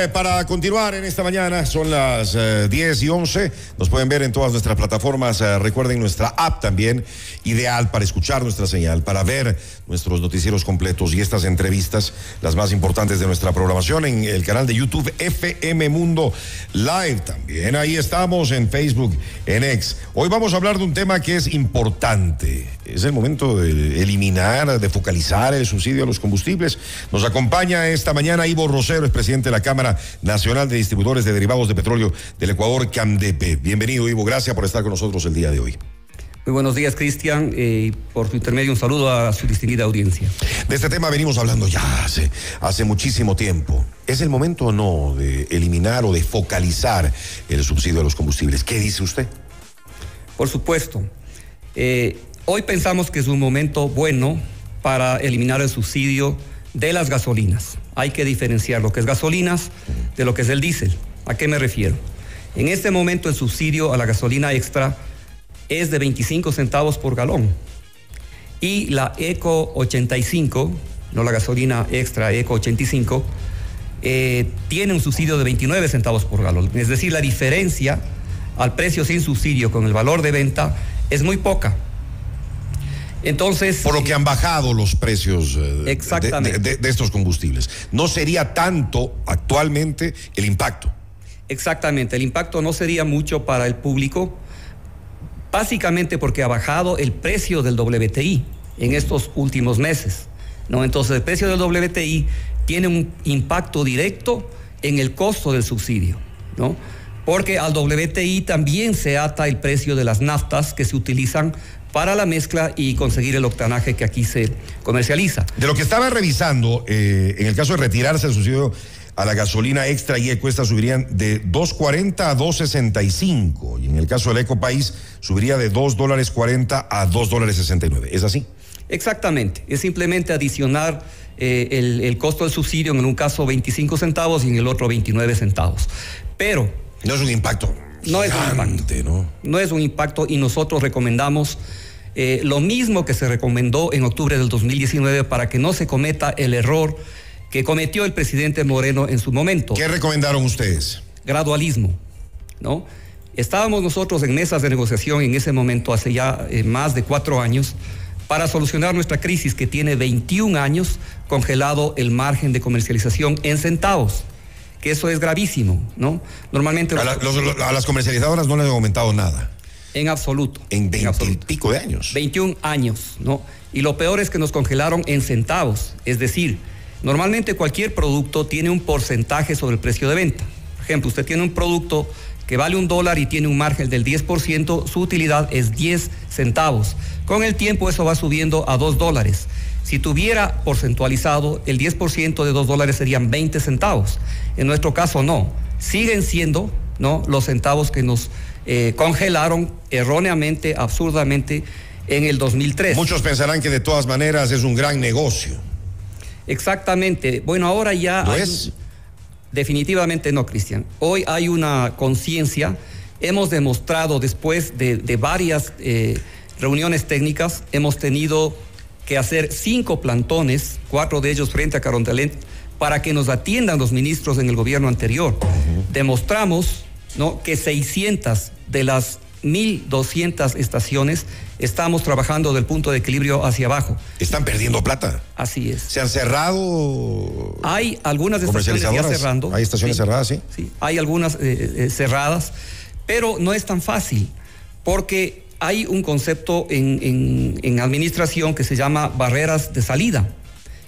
Eh, para continuar en esta mañana, son las 10 eh, y 11. Nos pueden ver en todas nuestras plataformas. Eh, recuerden nuestra app también, ideal para escuchar nuestra señal, para ver nuestros noticieros completos y estas entrevistas, las más importantes de nuestra programación, en el canal de YouTube FM Mundo Live. También ahí estamos en Facebook, en X. Hoy vamos a hablar de un tema que es importante. Es el momento de eliminar, de focalizar el subsidio a los combustibles. Nos acompaña esta mañana Ivo Rosero, es presidente de la Cámara Nacional de Distribuidores de Derivados de Petróleo del Ecuador, CAMDEPE. Bienvenido, Ivo. Gracias por estar con nosotros el día de hoy. Muy buenos días, Cristian. Eh, por su intermedio, un saludo a su distinguida audiencia. De este tema venimos hablando ya hace, hace muchísimo tiempo. ¿Es el momento o no de eliminar o de focalizar el subsidio a los combustibles? ¿Qué dice usted? Por supuesto. Eh, hoy pensamos que es un momento bueno para eliminar el subsidio de las gasolinas. Hay que diferenciar lo que es gasolinas de lo que es el diésel. ¿A qué me refiero? En este momento el subsidio a la gasolina extra es de 25 centavos por galón. Y la Eco 85, no la gasolina extra, Eco 85, eh, tiene un subsidio de 29 centavos por galón. Es decir, la diferencia al precio sin subsidio con el valor de venta es muy poca. Entonces. Por lo que han bajado los precios eh, De, de, estos combustibles. No sería tanto actualmente el impacto. Exactamente, el impacto no sería mucho para el público, básicamente porque ha bajado el precio del WTI en estos últimos meses. ¿no? Entonces, el precio del WTI tiene un impacto directo en el costo del subsidio. ¿no? Porque al WTI también se ata el precio de las naftas que se utilizan para la mezcla y conseguir el octanaje que aquí se comercializa. De lo que estaba revisando, eh, en el caso de retirarse el subsidio a la gasolina extra y eco, subirían de 2.40 a 2.65 y en el caso del Eco País subiría de 2 dólares 40 a 2 dólares 69. ¿Es así? Exactamente, es simplemente adicionar eh, el, el costo del subsidio en un caso 25 centavos y en el otro 29 centavos. Pero... No es un impacto no es un impacto. ¿no? ¿no? es un impacto y nosotros recomendamos eh, lo mismo que se recomendó en octubre del 2019 para que no se cometa el error que cometió el presidente Moreno en su momento. ¿Qué recomendaron ustedes? Gradualismo, ¿no? Estábamos nosotros en mesas de negociación en ese momento, hace ya eh, más de cuatro años, para solucionar nuestra crisis que tiene 21 años congelado el margen de comercialización en centavos que eso es gravísimo, ¿no? Normalmente... A, las comercializadoras no les han aumentado nada. En absoluto. En 20 y pico de años. 21 años, ¿no? Y lo peor es que nos congelaron en centavos, es decir, normalmente cualquier producto tiene un porcentaje sobre el precio de venta. Por ejemplo, usted tiene un producto que vale un dólar y tiene un margen del 10%, su utilidad es 10 centavos. Con el tiempo eso va subiendo a 2 dólares. Si tuviera porcentualizado, el 10% de 2 dólares serían 20 centavos. En nuestro caso no. Siguen siendo ¿no? los centavos que nos eh, congelaron erróneamente, absurdamente en el 2003. Muchos pensarán que de todas maneras es un gran negocio. Exactamente. Bueno, ahora ya... ¿No es? Definitivamente no, Cristian. Hoy hay una conciencia. Hemos demostrado después de, varias eh, reuniones técnicas, hemos tenido que hacer cinco plantones, cuatro de ellos frente a Carondelet, para que nos atiendan los ministros en el gobierno anterior. Demostramos ¿no? que 600 de las 1.200 estaciones estamos trabajando del punto de equilibrio hacia abajo. ¿Están perdiendo plata? Así es. ¿Se han cerrado? Hay algunas estaciones ya cerrando. ¿Hay estaciones cerradas, sí? Sí, hay algunas eh, eh, cerradas, pero no es tan fácil, porque hay un concepto en, administración que se llama barreras de salida.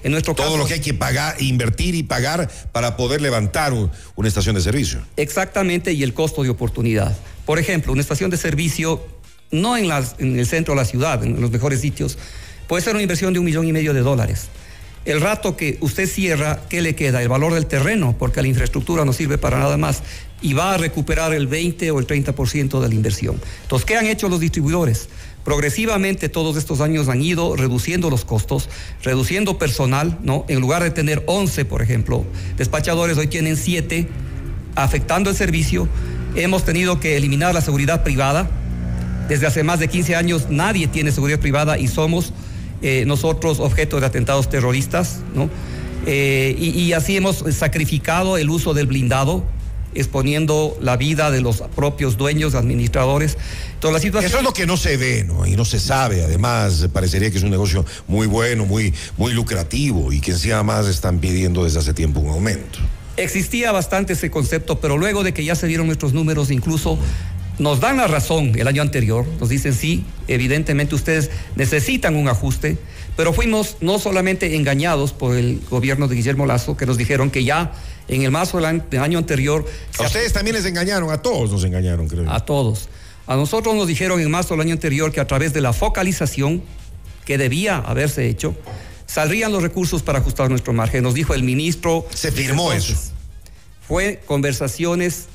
En nuestro Todo lo que hay que pagar, invertir y pagar para poder levantar una estación de servicio. Exactamente, y el costo de oportunidad. Por ejemplo, una estación de servicio, no en, las, en el centro de la ciudad, en los mejores sitios, puede ser una inversión de un millón y medio de dólares. El rato que usted cierra, ¿qué le queda? El valor del terreno, porque la infraestructura no sirve para nada más y va a recuperar el 20 o el 30% de la inversión. Entonces, ¿qué han hecho los distribuidores? Progresivamente todos estos años han ido reduciendo los costos, reduciendo personal, ¿no? En lugar de tener 11, por ejemplo, despachadores, hoy tienen 7, afectando el servicio. Hemos tenido que eliminar la seguridad privada. Desde hace más de 15 años nadie tiene seguridad privada y somos eh, nosotros objeto de atentados terroristas, ¿no? Eh, y, así hemos sacrificado el uso del blindado, exponiendo la vida de los propios dueños, administradores. Toda la situación... Eso es lo que no se ve, ¿no? Y no se sabe. Además, parecería que es un negocio muy bueno, muy, muy lucrativo y que encima más están pidiendo desde hace tiempo un aumento. Existía bastante ese concepto, pero luego de que ya se dieron nuestros números, incluso nos dan la razón el año anterior, nos dicen sí, evidentemente ustedes necesitan un ajuste, pero fuimos no solamente engañados por el gobierno de Guillermo Lazo, que nos dijeron que ya en el marzo del año anterior... A ustedes también les engañaron, a todos nos engañaron, creo. A todos. A nosotros nos dijeron en marzo del año anterior que a través de la focalización que debía haberse hecho, saldrían los recursos para ajustar nuestro margen. Nos dijo el ministro... Se firmó eso. Fue conversaciones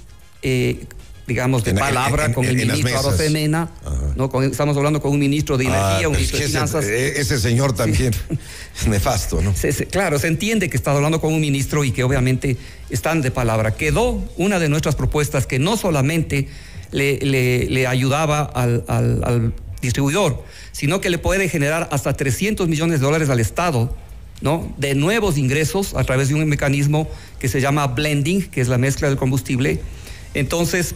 eh, digamos, de palabra con el ministro Arosemena, ¿no? estamos hablando con un ministro de Energía, ah, un ministro de Finanzas. Ese, ese, señor también es nefasto, ¿no? claro, se entiende que está hablando con un ministro y que obviamente están de palabra. Quedó una de nuestras propuestas que no solamente le, le, ayudaba al, al, al, distribuidor, sino que le puede generar hasta 300 millones de dólares al Estado. ¿no? de nuevos ingresos a través de un mecanismo que se llama blending, que es la mezcla del combustible. Entonces,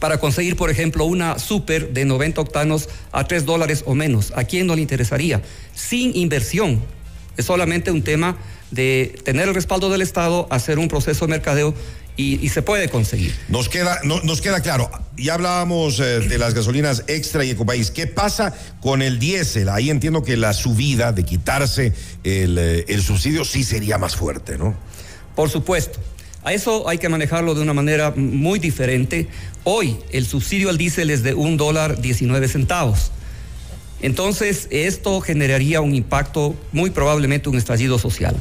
para conseguir, por ejemplo, una super de 90 octanos a 3 dólares o menos. ¿A quién no le interesaría? Sin inversión. Es solamente un tema de tener el respaldo del Estado, hacer un proceso de mercadeo y, se puede conseguir. Nos queda, no, nos queda claro. Ya hablábamos eh, de las gasolinas extra y ecopaís. ¿Qué pasa con el diésel? Ahí entiendo que la subida de quitarse el, eh, el subsidio sí sería más fuerte, ¿no? Por supuesto. A eso hay que manejarlo de una manera muy diferente. Hoy el subsidio al diésel es de un dólar 19 centavos. Entonces, esto generaría un impacto, muy probablemente un estallido social.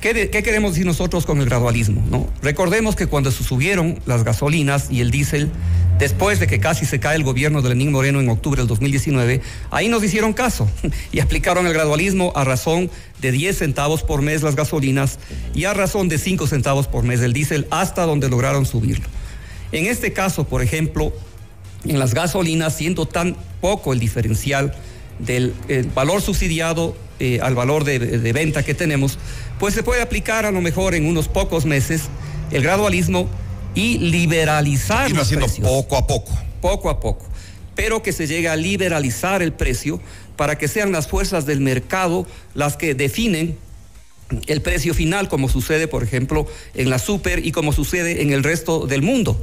¿Qué, queremos decir nosotros con el gradualismo? ¿no? Recordemos que cuando se subieron las gasolinas y el diésel, después de que casi se cae el gobierno de Lenín Moreno en octubre del 2019, ahí nos hicieron caso y aplicaron el gradualismo a razón de 10 centavos por mes las gasolinas y a razón de 5 centavos por mes el diésel hasta donde lograron subirlo. En este caso, por ejemplo, en las gasolinas, siendo tan poco el diferencial del valor subsidiado eh, al valor de, venta que tenemos, pues se puede aplicar a lo mejor en unos pocos meses el gradualismo y liberalizar los haciendo poco a poco. Poco a poco. Pero que se llegue a liberalizar el precio para que sean las fuerzas del mercado las que definen el precio final, como sucede, por ejemplo, en la super y como sucede en el resto del mundo,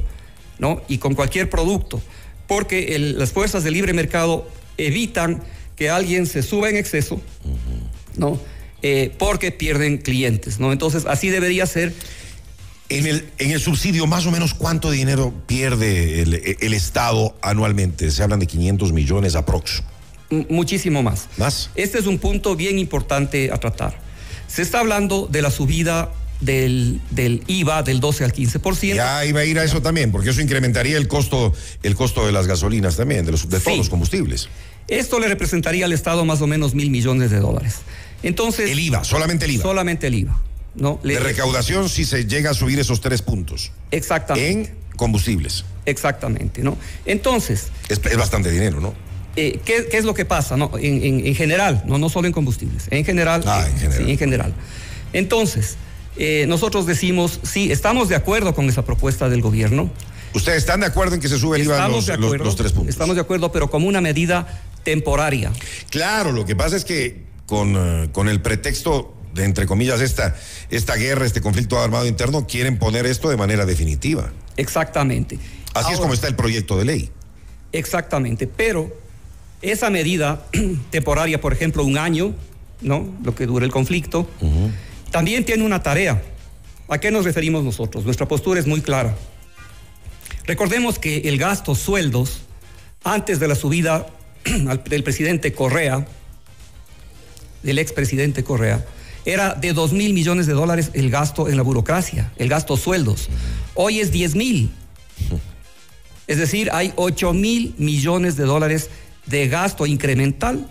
¿no? Y con cualquier producto. Porque las fuerzas del libre mercado evitan que alguien se suba en exceso, ¿no? Eh, porque pierden clientes, ¿no? Entonces, así debería ser. En el, en el subsidio, más o menos, ¿cuánto dinero pierde el, Estado anualmente? Se hablan de 500 millones aprox. muchísimo más. ¿Más? Este es un punto bien importante a tratar. Se está hablando de la subida del, del, IVA del 12 al 15%. Ya iba a ir a eso también, porque eso incrementaría el costo, el costo de las gasolinas también, de, los, de todos los combustibles. Esto le representaría al Estado más o menos mil millones de dólares. Entonces. El IVA, solamente el IVA. Solamente el IVA. ¿No? de recaudación si se llega a subir esos tres puntos. Exactamente. En combustibles. Exactamente, ¿no? Entonces. Es, bastante dinero, ¿no? Eh, ¿qué, es lo que pasa? No? En, general, no, no solo en combustibles, en general. Ah, en general. Sí, en general. Entonces, eh, nosotros decimos, sí, estamos de acuerdo con esa propuesta del gobierno. ¿Ustedes están de acuerdo en que se sube el IVA los, los, tres puntos? Estamos de acuerdo, pero como una medida temporaria. Claro, lo que pasa es que con, eh, con el pretexto de, entre comillas, esta, esta guerra, este conflicto armado interno, quieren poner esto de manera definitiva. Exactamente. Así es como está el proyecto de ley. Exactamente, pero esa medida temporaria, por ejemplo, un año, ¿no? Lo que dure el conflicto, también tiene una tarea. ¿A qué nos referimos nosotros? Nuestra postura es muy clara. Recordemos que el gasto sueldos antes de la subida del presidente Correa, del expresidente Correa, era de 2 mil millones de dólares el gasto en la burocracia, el gasto sueldos. Hoy es 10 mil. Es decir, hay 8 mil millones de dólares de gasto incremental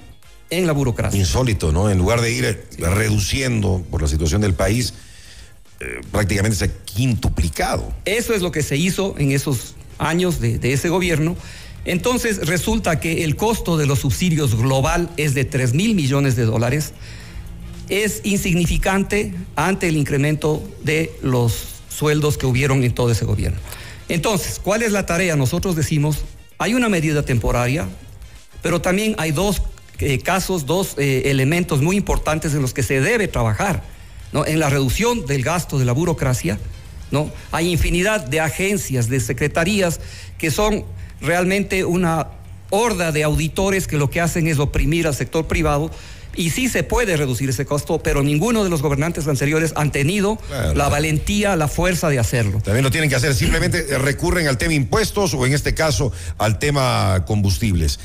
en la burocracia. Insólito, ¿no? En lugar de ir reduciendo por la situación del país, eh, prácticamente se ha quintuplicado. Eso es lo que se hizo en esos años de, de ese gobierno entonces resulta que el costo de los subsidios global es de 3 mil millones de dólares. Es insignificante ante el incremento de los sueldos que hubieron en todo ese gobierno. Entonces, ¿cuál es la tarea? Nosotros decimos, hay una medida temporaria, pero también hay dos eh, casos, dos eh, elementos muy importantes en los que se debe trabajar, ¿no? En la reducción del gasto de la burocracia, ¿no? Hay infinidad de agencias, de secretarías que son realmente una horda de auditores que lo que hacen es oprimir al sector privado y sí se puede reducir ese costo, pero ninguno de los gobernantes anteriores han tenido la valentía, la fuerza de hacerlo. También lo tienen que hacer, simplemente recurren al tema impuestos o en este caso al tema combustibles.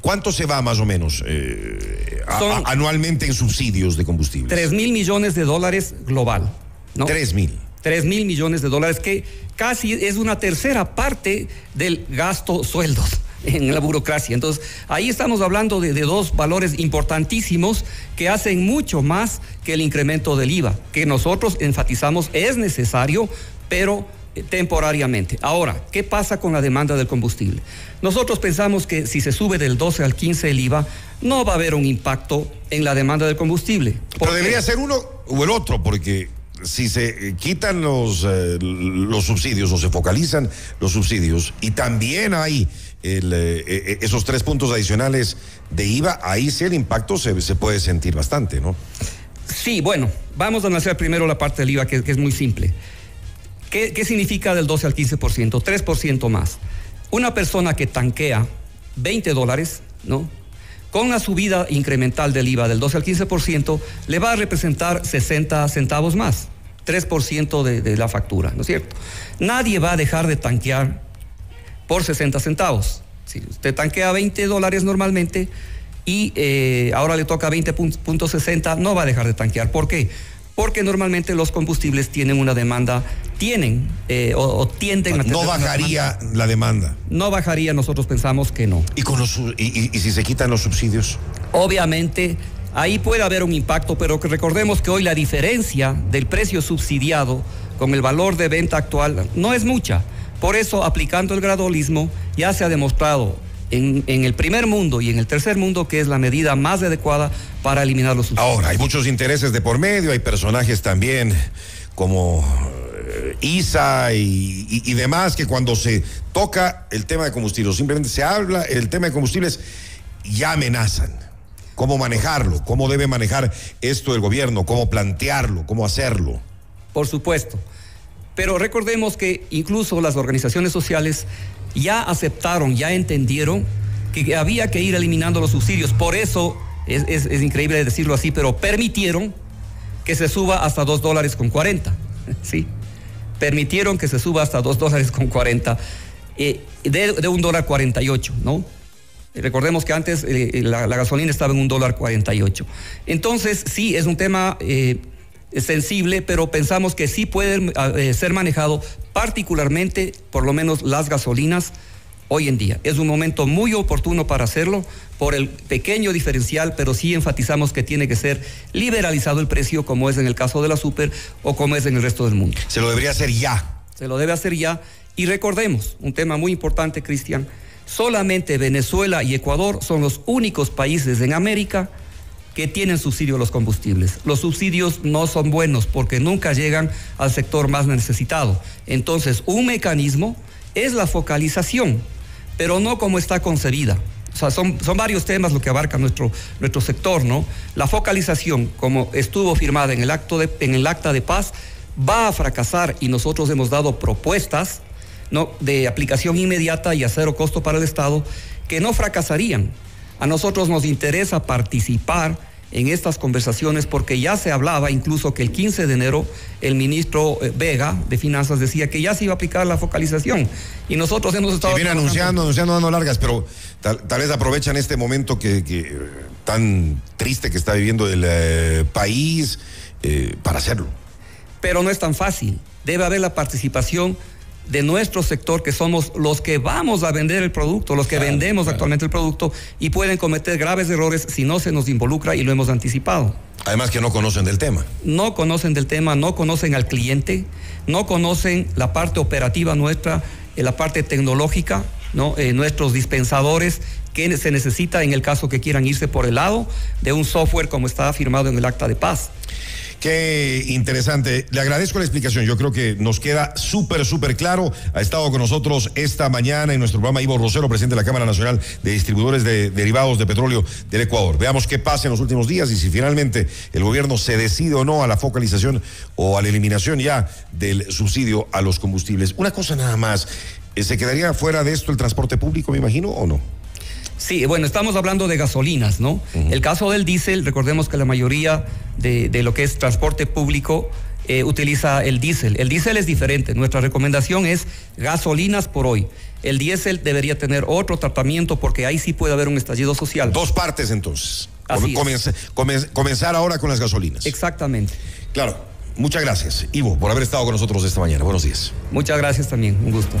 ¿Cuánto se va más o menos eh, anualmente en subsidios de combustibles? Tres mil millones de dólares global. ¿no? Tres mil. Tres mil millones de dólares, que casi es una tercera parte del gasto sueldos en la burocracia. Entonces, ahí estamos hablando de, dos valores importantísimos que hacen mucho más que el incremento del IVA, que nosotros enfatizamos es necesario, pero eh, temporariamente. Ahora, ¿qué pasa con la demanda del combustible? Nosotros pensamos que si se sube del 12 al 15 el IVA, no va a haber un impacto en la demanda del combustible. Pero debería ser uno o el otro, porque si se quitan los, eh, los subsidios o se focalizan los subsidios y también hay eh, eh, esos tres puntos adicionales de IVA, ahí sí el impacto se, se puede sentir bastante, ¿no? Sí, bueno, vamos a analizar primero la parte del IVA, que, es muy simple. ¿Qué, ¿Qué, significa del 12 al 15%? 3% más. Una persona que tanquea 20 dólares, ¿no? Con la subida incremental del IVA del 12 al 15%, le va a representar 60 centavos más, 3% de, de la factura, ¿no es cierto? Nadie va a dejar de tanquear por 60 centavos. Si usted tanquea 20 dólares normalmente y eh, ahora le toca 20.60, no va a dejar de tanquear. ¿Por qué? Porque normalmente los combustibles tienen una demanda, tienen eh, o, tienden a tener. No bajaría la demanda. No bajaría, nosotros pensamos que no. ¿Y, con los, y, y si se quitan los subsidios? Obviamente ahí puede haber un impacto, pero que recordemos que hoy la diferencia del precio subsidiado con el valor de venta actual no es mucha. Por eso, aplicando el gradualismo, ya se ha demostrado en, el primer mundo y en el tercer mundo que es la medida más adecuada para eliminar los subsidios. Ahora, hay muchos intereses de por medio, hay personajes también como eh, ISA y, y, demás que cuando se toca el tema de combustibles, simplemente se habla el tema de combustibles, ya amenazan. ¿Cómo manejarlo? ¿Cómo debe manejar esto el gobierno? ¿Cómo plantearlo? ¿Cómo hacerlo? Por supuesto. Pero recordemos que incluso las organizaciones sociales ya aceptaron, ya entendieron que había que ir eliminando los subsidios. Por eso, es, increíble decirlo así, pero permitieron que se suba hasta dos dólares con 40. ¿sí? Permitieron que se suba hasta dos dólares con 40, eh, de, un dólar 48, ¿no? Recordemos que antes eh, la, gasolina estaba en un dólar 48. Entonces, sí, es un tema eh, sensible, pero pensamos que sí puede eh, ser manejado particularmente, por lo menos las gasolinas hoy en día. Es un momento muy oportuno para hacerlo por el pequeño diferencial, pero sí enfatizamos que tiene que ser liberalizado el precio, como es en el caso de la super o como es en el resto del mundo. Se lo debería hacer ya. Se lo debe hacer ya. Y recordemos, un tema muy importante, Cristian, solamente Venezuela y Ecuador son los únicos países en América que tienen subsidio a los combustibles. Los subsidios no son buenos porque nunca llegan al sector más necesitado. Entonces, un mecanismo es la focalización, pero no como está concebida. O sea, son, son varios temas lo que abarca nuestro, nuestro sector, ¿no? La focalización, como estuvo firmada en el, acto de, en el acta de paz, va a fracasar y nosotros hemos dado propuestas ¿no? de aplicación inmediata y a cero costo para el Estado que no fracasarían. A nosotros nos interesa participar en estas conversaciones porque ya se hablaba incluso que el 15 de enero el ministro eh, Vega de Finanzas decía que ya se iba a aplicar la focalización. Y nosotros hemos estado... Se viene anunciando, anunciando, dando largas, pero tal, vez aprovechan este momento que, que, tan triste que está viviendo el eh, país eh, para hacerlo. Pero no es tan fácil, debe haber la participación de nuestro sector, que somos los que vamos a vender el producto, los que vendemos actualmente el producto, y pueden cometer graves errores si no se nos involucra y lo hemos anticipado. Además que no conocen del tema. No conocen del tema, no conocen al cliente, no conocen la parte operativa nuestra, eh, la parte tecnológica, ¿no? Eh, nuestros dispensadores que se necesita en el caso que quieran irse por el lado de un software como está firmado en el acta de paz. Qué interesante. Le agradezco la explicación. Yo creo que nos queda súper, súper claro. Ha estado con nosotros esta mañana en nuestro programa Ivo Rosero, presidente de la Cámara Nacional de Distribuidores de Derivados de Petróleo del Ecuador. Veamos qué pasa en los últimos días y si finalmente el gobierno se decide o no a la focalización o a la eliminación ya del subsidio a los combustibles. Una cosa nada más. ¿Se quedaría fuera de esto el transporte público, me imagino, o no? Sí, bueno, estamos hablando de gasolinas, ¿no? El caso del diésel, recordemos que la mayoría de, lo que es transporte público eh, utiliza el diésel. El diésel es diferente. Nuestra recomendación es gasolinas por hoy. El diésel debería tener otro tratamiento porque ahí sí puede haber un estallido social. Dos partes entonces. comenzar ahora con las gasolinas. Exactamente. Claro. Muchas gracias, Ivo, por haber estado con nosotros esta mañana. Buenos días. Muchas gracias también. Un gusto.